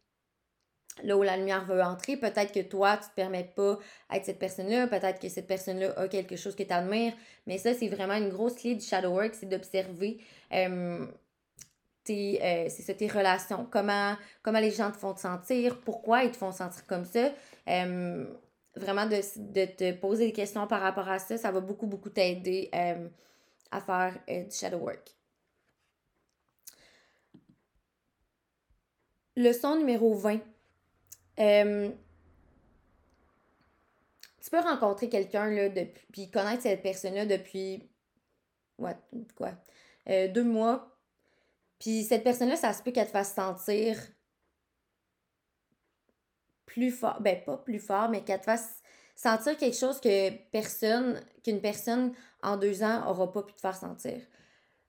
là où la lumière veut entrer. Peut-être que toi, tu te permets pas être cette personne-là. Peut-être que cette personne-là a quelque chose que tu admires. Mais ça, c'est vraiment une grosse clé du shadow work, c'est d'observer tes, euh, tes relations. Comment, comment les gens te font te sentir, pourquoi ils te font sentir comme ça. Euh, vraiment de, de, te poser des questions par rapport à ça, ça va beaucoup, beaucoup t'aider à faire du shadow work. Leçon numéro 20 euh, tu peux rencontrer quelqu'un, depuis, puis connaître cette personne-là depuis, ouais, quoi, euh, deux mois. Puis cette personne-là, ça se peut qu'elle te fasse sentir plus fort, ben pas plus fort, mais qu'elle te fasse sentir quelque chose que personne, qu'une personne en deux ans aura pas pu te faire sentir.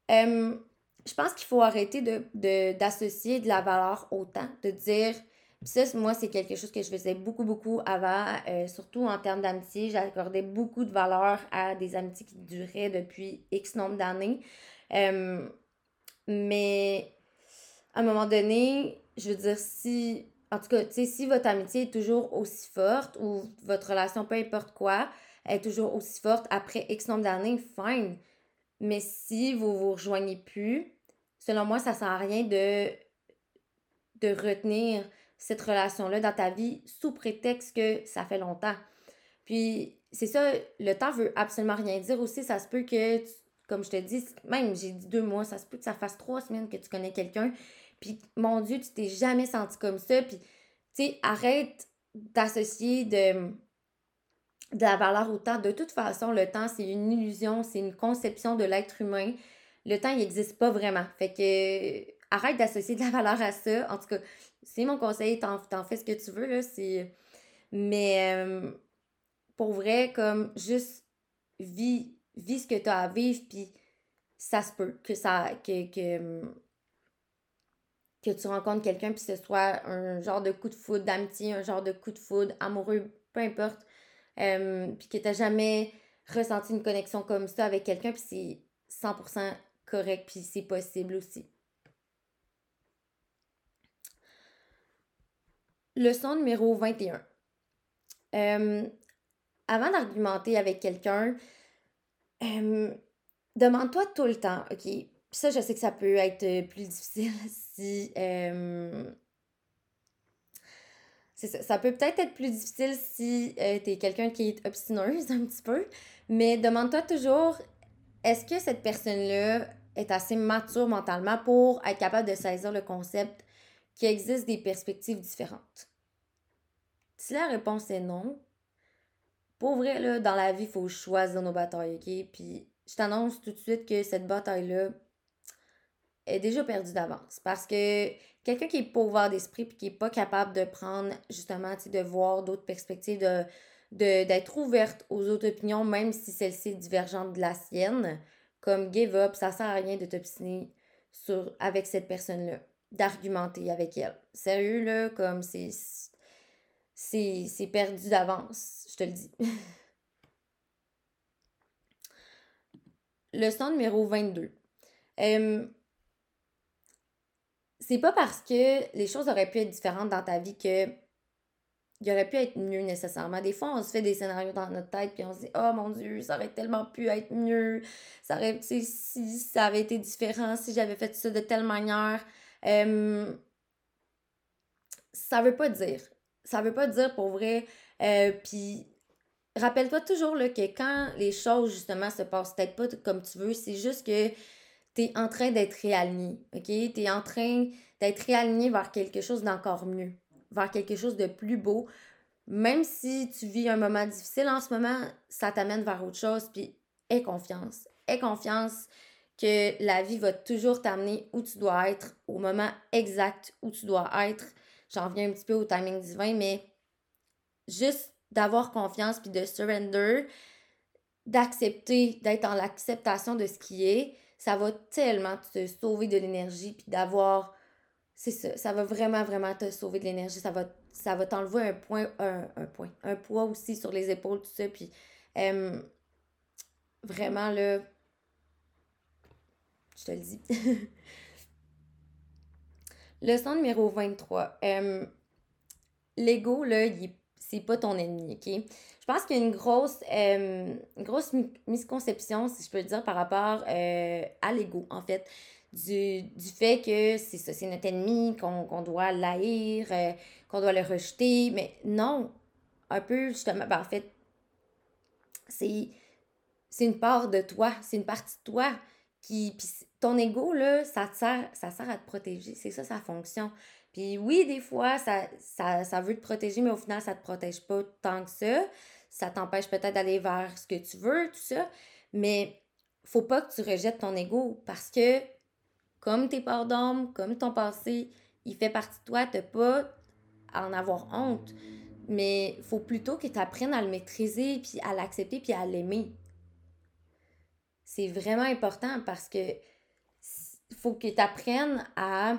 Je pense qu'il faut arrêter de, d'associer de, la valeur au temps, de dire ça, moi, c'est quelque chose que je faisais beaucoup, beaucoup avant, euh, surtout en termes d'amitié. J'accordais beaucoup de valeur à des amitiés qui duraient depuis X nombre d'années. Mais à un moment donné, je veux dire, si, en tout cas, tu sais, si votre amitié est toujours aussi forte ou votre relation, peu importe quoi, est toujours aussi forte après X nombre d'années, fine. Mais si vous vous rejoignez plus, selon moi, ça sert à rien de, de retenir cette relation-là dans ta vie sous prétexte que ça fait longtemps. Puis, c'est ça, le temps veut absolument rien dire aussi. Ça se peut que, comme je te dis, même j'ai dit deux mois, ça se peut que ça fasse trois semaines que tu connais quelqu'un. Puis, mon Dieu, tu t'es jamais senti comme ça. Puis, tu sais, arrête d'associer de, de la valeur au temps. De toute façon, le temps, c'est une illusion, c'est une conception de l'être humain. Le temps, il n'existe pas vraiment. Fait que arrête d'associer de la valeur à ça. En tout cas, c'est mon conseil, t'en, fais ce que tu veux, là. C'est... Mais euh, pour vrai, comme juste vis, vis ce que tu as à vivre, puis ça se peut que ça. que, que, que tu rencontres quelqu'un, puis ce soit un genre de coup de foudre d'amitié, un genre de coup de foudre amoureux, peu importe. Euh, puis que tu n'as jamais ressenti une connexion comme ça avec quelqu'un, puis c'est 100% correct, puis c'est possible aussi. Leçon numéro 21. Euh, avant d'argumenter avec quelqu'un, euh, demande-toi tout le temps, OK? Ça, je sais que ça peut être plus difficile si. Euh, ça, ça peut peut-être être plus difficile si tu es quelqu'un qui est obstineuse un petit peu, mais demande-toi toujours est-ce que cette personne-là est assez mature mentalement pour être capable de saisir le concept qu'il existe des perspectives différentes? Si la réponse est non, pour vrai, là, dans la vie, il faut choisir nos batailles, OK? Puis je t'annonce tout de suite que cette bataille-là est déjà perdue d'avance. Parce que quelqu'un qui est pas ouvert d'esprit et qui est pas capable de prendre, justement, de voir d'autres perspectives, de d'être ouverte aux autres opinions, même si celle-ci est divergente de la sienne, comme give up, ça sert à rien de t'obstiner avec cette personne-là d'argumenter avec elle. Sérieux, là, comme c'est. C'est perdu d'avance, je te le dis. Leçon numéro 22. Euh, c'est pas parce que les choses auraient pu être différentes dans ta vie que il aurait pu être mieux nécessairement. Des fois, on se fait des scénarios dans notre tête puis on se dit Oh mon Dieu, ça aurait tellement pu être mieux. Ça aurait, si ça avait été différent, si j'avais fait ça de telle manière. Euh, ça veut pas dire. Ça veut pas dire pour vrai. Euh, puis rappelle-toi toujours là, que quand les choses justement se passent peut-être pas comme tu veux, c'est juste que tu es en train d'être réaligné. OK? Tu es en train d'être réaligné vers quelque chose d'encore mieux, vers quelque chose de plus beau. même si tu vis un moment difficile en ce moment, ça t'amène vers autre chose, puis aie confiance. Aie confiance que la vie va toujours t'amener où tu dois être, au moment exact où tu dois être. J'en viens un petit peu au timing divin, mais juste d'avoir confiance puis de surrender, d'accepter, d'être en l'acceptation de ce qui est, ça va tellement te sauver de l'énergie puis d'avoir c'est ça, ça va vraiment vraiment te sauver de l'énergie, ça va ça va t'enlever un point un, point, un poids aussi sur les épaules tout ça puis vraiment là je te le dis. Leçon numéro 23. L'ego, là, c'est pas ton ennemi, OK? Je pense qu'il y a une grosse, grosse misconception, si je peux dire, par rapport euh, à l'ego, en fait. Du, fait que c'est ça, c'est notre ennemi, qu'on doit l'haïr, euh, qu'on doit le rejeter. Mais non, un peu, justement, ben, en fait, c'est une part de toi, c'est une partie de toi qui, ton ego, là, ça, sert, ça sert à te protéger. C'est ça sa fonction. Puis oui, des fois, ça, ça, veut te protéger, mais au final, ça te protège pas tant que ça. Ça t'empêche peut-être d'aller vers ce que tu veux, tout ça. Mais faut pas que tu rejettes ton ego parce que, comme tes parts d'ombre, comme ton passé, il fait partie de toi, t'as pas à en avoir honte. Mais faut plutôt que tu apprennes à le maîtriser, puis à l'accepter, puis à l'aimer. C'est vraiment important parce que faut que tu apprennes à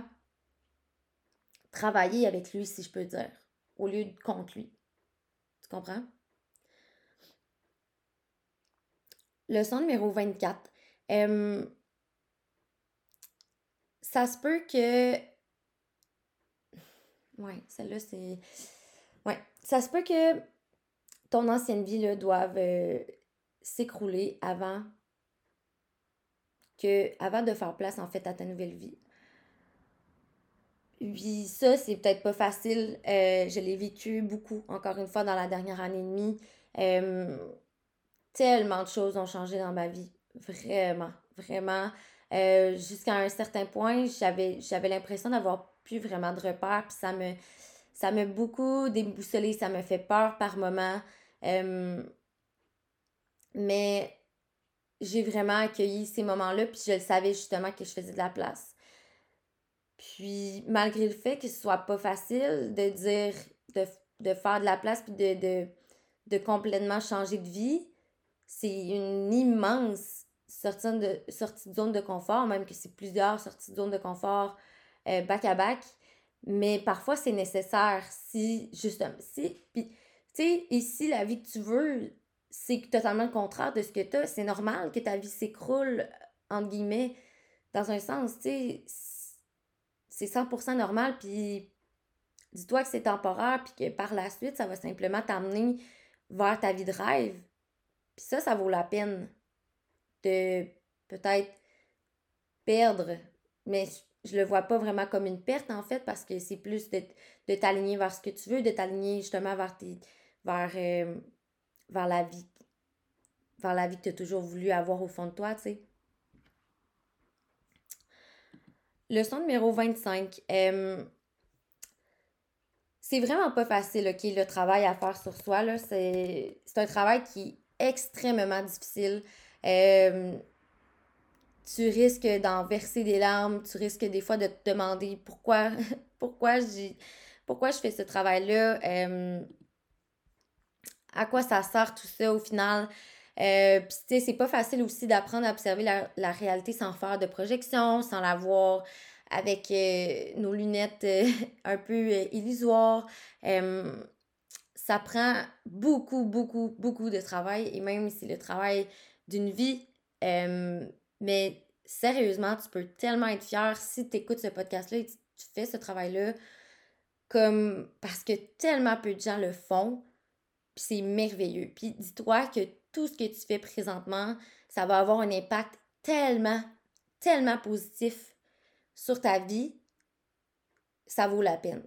travailler avec lui, si je peux dire, au lieu de contre lui. Tu comprends? Leçon numéro 24. ça se peut que. Ouais, celle-là, c'est. Ouais. Ça se peut que ton ancienne vie là, doive euh, s'écrouler avant que avant de faire place en fait à ta nouvelle vie. Puis ça, c'est peut-être pas facile. Euh, je l'ai vécu beaucoup, encore une fois, dans la dernière année et demie. Euh, tellement de choses ont changé dans ma vie. Vraiment, vraiment. Euh, jusqu'à un certain point, j'avais, l'impression d'avoir plus vraiment de repères. Puis ça me, ça m'a beaucoup déboussolé. Ça me fait peur par moments. mais j'ai vraiment accueilli ces moments-là, puis je le savais justement que je faisais de la place. Puis malgré le fait que ce soit pas facile de dire, de, faire de la place, puis de, de, complètement changer de vie, c'est une immense sortie de, sortie de zone de confort, même que c'est plusieurs sorties de zone de confort euh, back à back. Mais parfois, c'est nécessaire si, justement, si, puis, tu sais, ici, la vie que tu veux, c'est totalement le contraire de ce que tu as. C'est normal que ta vie s'écroule, entre guillemets, dans un sens, tu sais. C'est 100% normal, puis dis-toi que c'est temporaire, puis que par la suite, ça va simplement t'amener vers ta vie de rêve. Puis ça, ça vaut la peine de peut-être perdre, mais je le vois pas vraiment comme une perte en fait, parce que c'est plus de, de t'aligner vers ce que tu veux, de t'aligner justement vers tes. vers. Euh, vers la vie vers la vie que tu as toujours voulu avoir au fond de toi, tu sais. Leçon numéro 25. c'est vraiment pas facile, OK, le travail à faire sur soi. C'est, un travail qui est extrêmement difficile. tu risques d'en verser des larmes. Tu risques des fois de te demander pourquoi, pourquoi, je fais ce travail-là à quoi ça sert tout ça au final. Euh, Puis, tu sais, c'est pas facile aussi d'apprendre à observer la, réalité sans faire de projection, sans la voir avec euh, nos lunettes euh, un peu illusoires. ça prend beaucoup, beaucoup, beaucoup de travail et même si c'est le travail d'une vie. mais sérieusement, tu peux tellement être fier si tu écoutes ce podcast-là et tu, tu fais ce travail-là comme parce que tellement peu de gens le font c'est merveilleux. Puis dis-toi que tout ce que tu fais présentement, ça va avoir un impact tellement, tellement positif sur ta vie. Ça vaut la peine.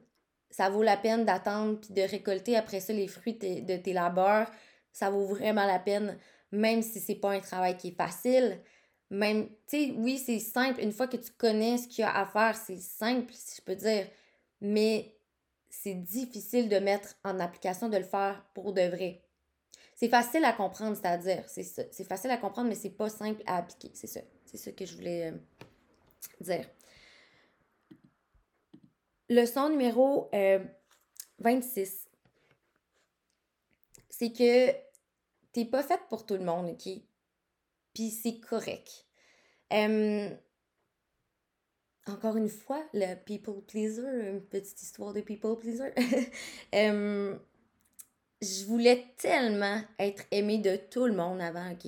Ça vaut la peine d'attendre puis de récolter après ça les fruits de, tes labeurs. Ça vaut vraiment la peine, même si c'est pas un travail qui est facile. Même, tu sais, oui, c'est simple. Une fois que tu connais ce qu'il y a à faire, c'est simple, si je peux dire. Mais c'est difficile de mettre en application, de le faire pour de vrai. C'est facile à comprendre, c'est-à-dire, c'est. C'est facile à comprendre, mais c'est pas simple à appliquer. C'est ça. C'est ça que je voulais euh, dire. Leçon numéro 26. Euh, c'est que t'es pas faite pour tout le monde, OK? Puis c'est correct. Encore une fois, le people pleaser, une petite histoire de people pleaser. je voulais tellement être aimée de tout le monde avant, OK?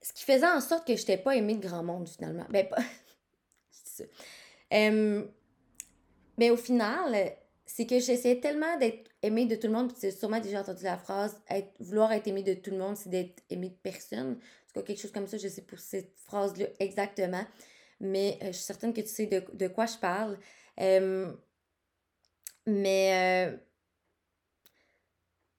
ce qui faisait en sorte que je n'étais pas aimée de grand monde, finalement. Ben, pas. ça. mais au final, c'est que j'essayais tellement d'être aimée de tout le monde, puis tu as sûrement déjà entendu la phrase être, vouloir être aimée de tout le monde, c'est d'être aimée de personne. Quelque chose comme ça, je sais pas cette phrase-là exactement, mais euh, je suis certaine que tu sais de, de quoi je parle. Mais, euh,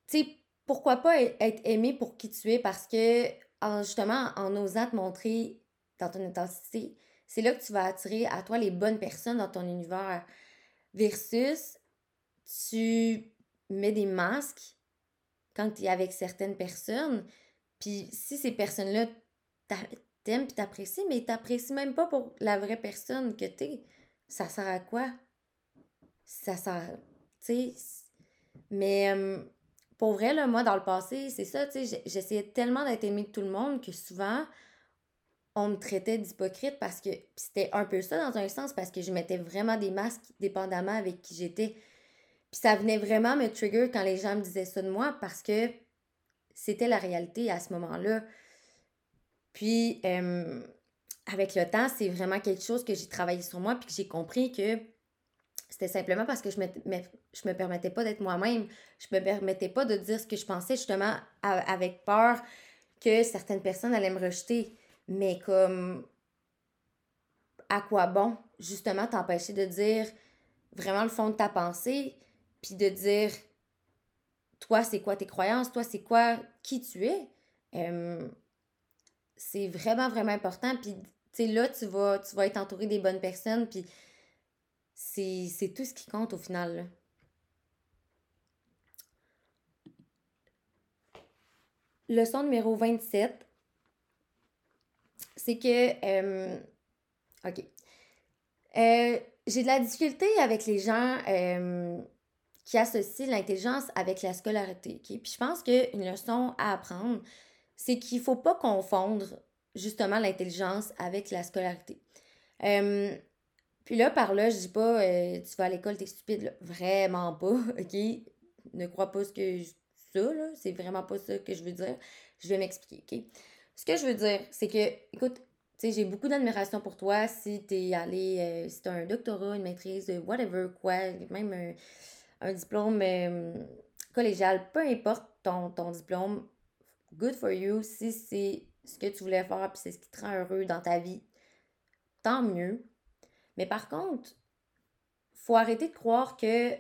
tu sais, pourquoi pas être aimé pour qui tu es? Parce que, en, justement, en osant te montrer dans ton intensité, c'est là que tu vas attirer à toi les bonnes personnes dans ton univers. Versus, tu mets des masques quand tu es avec certaines personnes. Puis si ces personnes-là t'aiment et t'apprécient, mais t'apprécient même pas pour la vraie personne que t'es, ça sert à quoi? ça sert. Tu sais. Mais pour vrai, là, moi, dans le passé, c'est ça, tu sais, j'essayais tellement d'être aimée de tout le monde que souvent, on me traitait d'hypocrite parce que c'était un peu ça dans un sens, parce que je mettais vraiment des masques dépendamment avec qui j'étais. Puis ça venait vraiment me trigger quand les gens me disaient ça de moi parce que c'était la réalité à ce moment-là. Puis, avec le temps, c'est vraiment quelque chose que j'ai travaillé sur moi puis que j'ai compris que c'était simplement parce que je me, me permettais pas d'être moi-même. Je me permettais pas de dire ce que je pensais justement avec peur que certaines personnes allaient me rejeter. Mais comme à quoi bon justement t'empêcher de dire vraiment le fond de ta pensée, puis de dire toi c'est quoi tes croyances, toi c'est quoi qui tu es? c'est vraiment vraiment important. Puis tu sais là tu vas tu vas être entouré des bonnes personnes, puis c'est tout ce qui compte au final. Leçon numéro 27, c'est que. OK. Euh, j'ai de la difficulté avec les gens qui associent l'intelligence avec la scolarité. Puis je pense qu'une leçon à apprendre, c'est qu'il ne faut pas confondre justement l'intelligence avec la scolarité. Puis là, par là, je dis pas, euh, tu vas à l'école, t'es stupide, Vraiment pas, OK? Ne crois pas ce que ça, là. C'est vraiment pas ça que je veux dire. Je vais m'expliquer, OK? Ce que je veux dire, c'est que, écoute, tu sais, j'ai beaucoup d'admiration pour toi si t'es allé, euh, si t'as un doctorat, une maîtrise, whatever, quoi, même un, diplôme euh, collégial, peu importe ton, ton diplôme, good for you. Si c'est ce que tu voulais faire puis c'est ce qui te rend heureux dans ta vie, tant mieux. Mais par contre, faut arrêter de croire que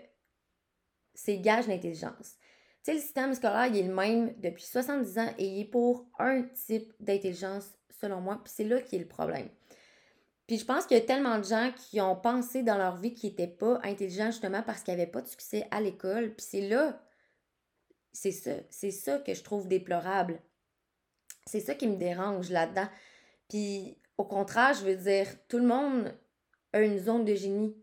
c'est gage d'intelligence. Tu sais, le système scolaire, il est le même depuis 70 ans et il est pour un type d'intelligence, selon moi, puis c'est là qui est le problème. Puis je pense qu'il y a tellement de gens qui ont pensé dans leur vie qu'ils n'étaient pas intelligents justement parce qu'ils n'avaient pas de succès à l'école. Puis c'est là, c'est ça, c'est ça que je trouve déplorable. C'est ça qui me dérange là-dedans. Puis au contraire, je veux dire, tout le monde une zone de génie.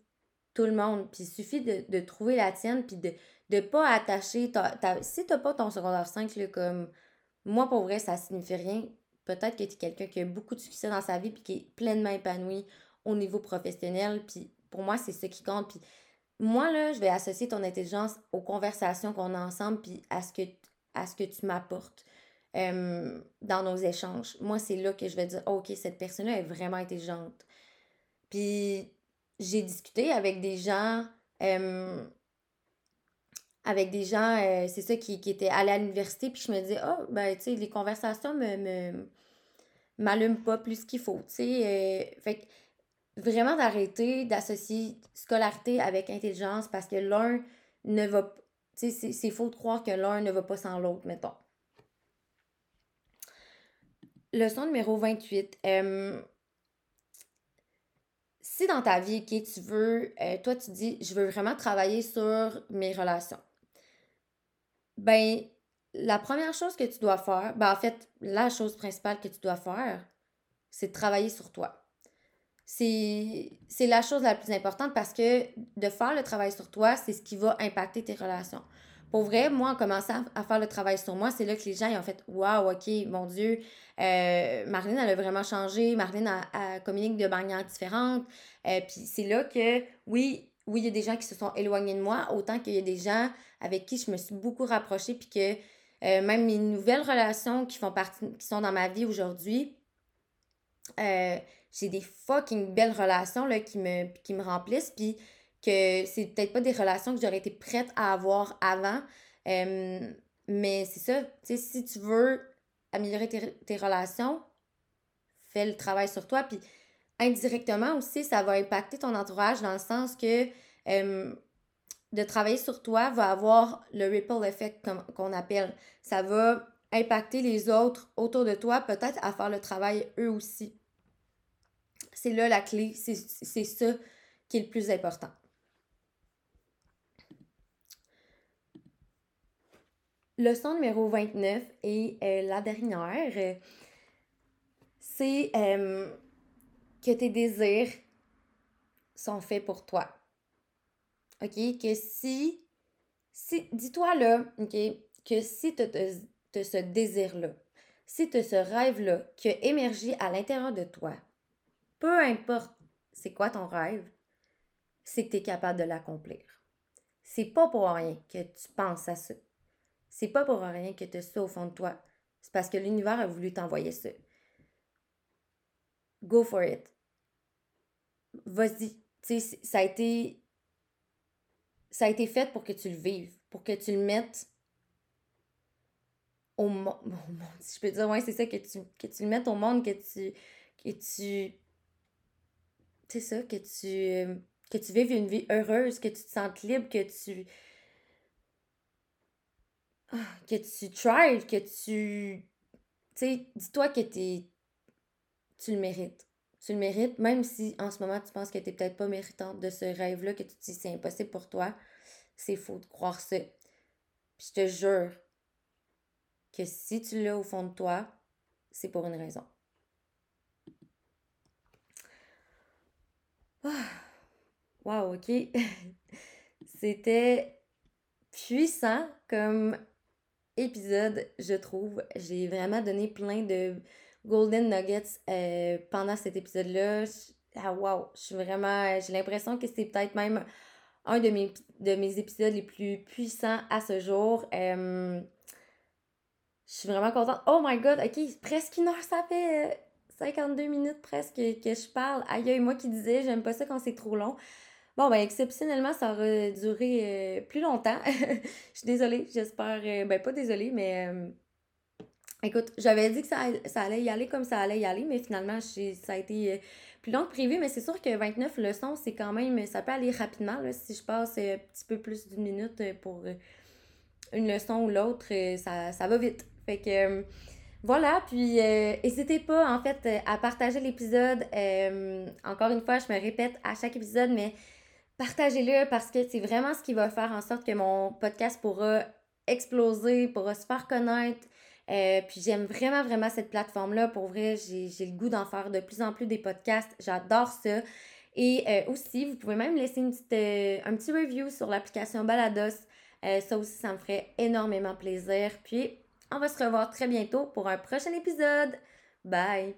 Tout le monde. Puis il suffit de, trouver la tienne, puis de ne pas attacher. Ta, ta, si t'as pas ton secondaire 5, là, comme moi, pour vrai, ça signifie rien. Peut-être que tu es quelqu'un qui a beaucoup de succès dans sa vie, puis qui est pleinement épanoui au niveau professionnel. Puis pour moi, c'est ce qui compte. Puis moi, là, je vais associer ton intelligence aux conversations qu'on a ensemble, puis à ce que, à ce que tu m'apportes. dans nos échanges. Moi, c'est là que je vais dire, OK, cette personne-là est vraiment intelligente. Puis j'ai discuté avec des gens, avec des gens, euh, c'est ça, qui, qui étaient allés à l'université, puis je me disais, oh, ben, tu sais, les conversations me, me m'allument pas plus qu'il faut, tu sais. Euh, fait vraiment d'arrêter d'associer scolarité avec intelligence parce que l'un ne va tu sais, c'est faux de croire que l'un ne va pas sans l'autre, mettons. Leçon numéro 28 si dans ta vie, tu veux, euh, toi, tu dis, je veux vraiment travailler sur mes relations, ben, la première chose que tu dois faire, ben, en fait, la chose principale que tu dois faire, c'est de travailler sur toi. C'est la chose la plus importante parce que de faire le travail sur toi, c'est ce qui va impacter tes relations. Pour vrai, moi, en commençant à faire le travail sur moi, c'est là que les gens ils ont fait Waouh, OK, mon Dieu, euh, Marlène, elle a vraiment changé. Marlène, a, communique de manière différente. Euh, puis c'est là que, oui, oui, il y a des gens qui se sont éloignés de moi, autant qu'il y a des gens avec qui je me suis beaucoup rapprochée, puis que euh, même mes nouvelles relations qui font partie, qui sont dans ma vie aujourd'hui, j'ai des fucking belles relations là, qui, me, qui me remplissent. Puis que c'est peut-être pas des relations que j'aurais été prête à avoir avant. mais c'est ça, tu sais, si tu veux améliorer tes, relations, fais le travail sur toi. Puis indirectement aussi, ça va impacter ton entourage dans le sens que de travailler sur toi va avoir le ripple effect qu'on appelle. Ça va impacter les autres autour de toi, peut-être à faire le travail eux aussi. C'est là la clé, c'est ça qui est le plus important. Leçon numéro 29 et euh, la dernière, c'est que tes désirs sont faits pour toi. OK? Que si, si dis-toi là, OK, que si tu as ce désir-là, si tu as ce rêve-là qui a émergé à l'intérieur de toi, peu importe c'est quoi ton rêve, c'est que tu es capable de l'accomplir. C'est pas pour rien que tu penses à ça. C'est pas pour rien que tu as ça au fond de toi. C'est parce que l'univers a voulu t'envoyer ça. Go for it. Vas-y. Ça a été. Ça a été fait pour que tu le vives, pour que tu le mettes au monde. si je peux dire, ouais, c'est ça, que tu, que tu le mettes au monde, que tu. Que tu. C'est ça, que tu. Que tu vives une vie heureuse, que tu te sentes libre, que tu ah, que tu thrives, que tu. Tu sais, dis-toi que t'es. Tu le mérites. Tu le mérites, même si en ce moment tu penses que t'es peut-être pas méritante de ce rêve-là, que tu te dis c'est impossible pour toi. C'est faux de croire ça. Puis je te jure que si tu l'as au fond de toi, c'est pour une raison. Ah, wow, ok. C'était puissant comme épisode, je trouve. J'ai vraiment donné plein de golden nuggets euh, pendant cet épisode-là. Ah wow, je suis vraiment. J'ai l'impression que c'est peut-être même un de mes, de mes épisodes les plus puissants à ce jour. Euh, je suis vraiment contente. Oh my god, ok, presque une heure, ça fait 52 euh, minutes presque que je parle. Aïe, moi qui disais, j'aime pas ça quand c'est trop long. Bon, ben, exceptionnellement, ça aura duré plus longtemps. Je suis désolée, j'espère. Ben, pas désolée, mais. Euh, écoute, j'avais dit que ça, allait y aller comme ça allait y aller, mais finalement, ça a été plus long que prévu. Mais c'est sûr que 29 leçons, c'est quand même. Ça peut aller rapidement, si je passe un petit peu plus d'une minute pour une leçon ou l'autre, ça, ça va vite. Fait que. Voilà, puis n'hésitez pas en fait à partager l'épisode. encore une fois, je me répète à chaque épisode, mais partagez-le parce que c'est vraiment ce qui va faire en sorte que mon podcast pourra exploser, pourra se faire connaître. Euh, puis j'aime vraiment, vraiment cette plateforme-là. Pour vrai, j'ai le goût d'en faire de plus en plus des podcasts. J'adore ça. Et euh, aussi, vous pouvez même laisser une petite, euh, un petit review sur l'application Balados. ça aussi, ça me ferait énormément plaisir. Puis, on va se revoir très bientôt pour un prochain épisode. Bye!